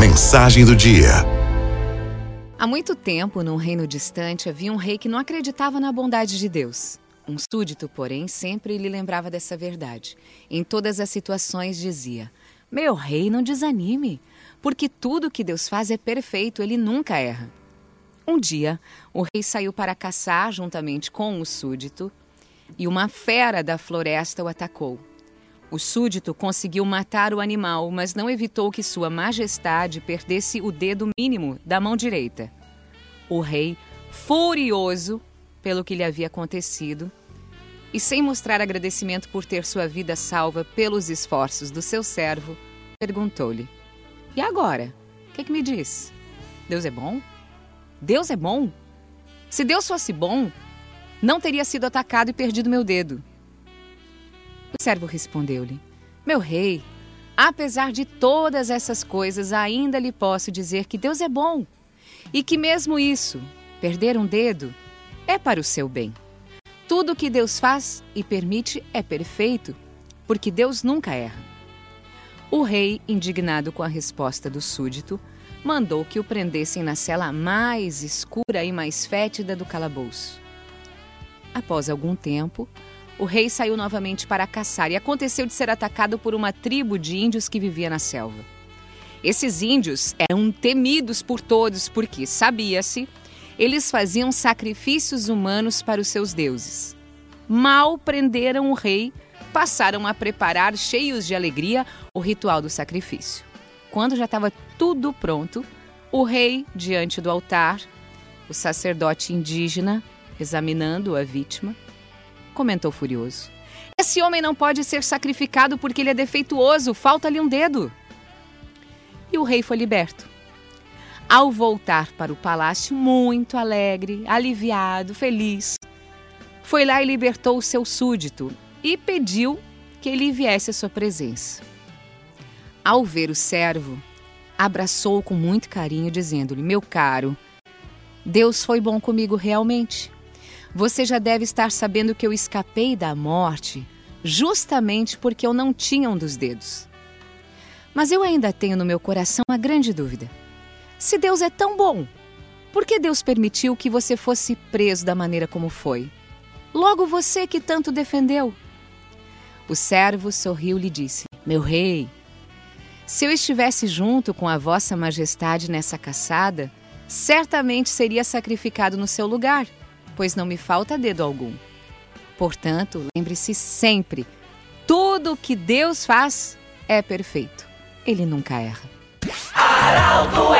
Mensagem do dia. Há muito tempo, num reino distante, havia um rei que não acreditava na bondade de Deus. Um súdito, porém, sempre lhe lembrava dessa verdade. Em todas as situações dizia: Meu rei, não desanime, porque tudo que Deus faz é perfeito, ele nunca erra. Um dia, o rei saiu para caçar juntamente com o súdito e uma fera da floresta o atacou. O súdito conseguiu matar o animal, mas não evitou que Sua Majestade perdesse o dedo mínimo da mão direita. O rei, furioso pelo que lhe havia acontecido, e sem mostrar agradecimento por ter sua vida salva pelos esforços do seu servo, perguntou-lhe: E agora? O que, que me diz? Deus é bom? Deus é bom? Se Deus fosse bom, não teria sido atacado e perdido meu dedo. O servo respondeu-lhe: Meu rei, apesar de todas essas coisas, ainda lhe posso dizer que Deus é bom e que, mesmo isso, perder um dedo, é para o seu bem. Tudo o que Deus faz e permite é perfeito, porque Deus nunca erra. O rei, indignado com a resposta do súdito, mandou que o prendessem na cela mais escura e mais fétida do calabouço. Após algum tempo, o rei saiu novamente para caçar e aconteceu de ser atacado por uma tribo de índios que vivia na selva. Esses índios eram temidos por todos porque, sabia-se, eles faziam sacrifícios humanos para os seus deuses. Mal prenderam o rei, passaram a preparar, cheios de alegria, o ritual do sacrifício. Quando já estava tudo pronto, o rei, diante do altar, o sacerdote indígena, examinando a vítima, comentou furioso. Esse homem não pode ser sacrificado porque ele é defeituoso, falta-lhe um dedo. E o rei foi liberto. Ao voltar para o palácio, muito alegre, aliviado, feliz, foi lá e libertou o seu súdito e pediu que ele viesse à sua presença. Ao ver o servo, abraçou-o com muito carinho, dizendo-lhe: Meu caro, Deus foi bom comigo realmente. Você já deve estar sabendo que eu escapei da morte justamente porque eu não tinha um dos dedos. Mas eu ainda tenho no meu coração uma grande dúvida. Se Deus é tão bom, por que Deus permitiu que você fosse preso da maneira como foi? Logo você que tanto defendeu. O servo sorriu e lhe disse: Meu rei, se eu estivesse junto com a vossa majestade nessa caçada, certamente seria sacrificado no seu lugar pois não me falta dedo algum. Portanto, lembre-se sempre: tudo que Deus faz é perfeito. Ele nunca erra. Aralto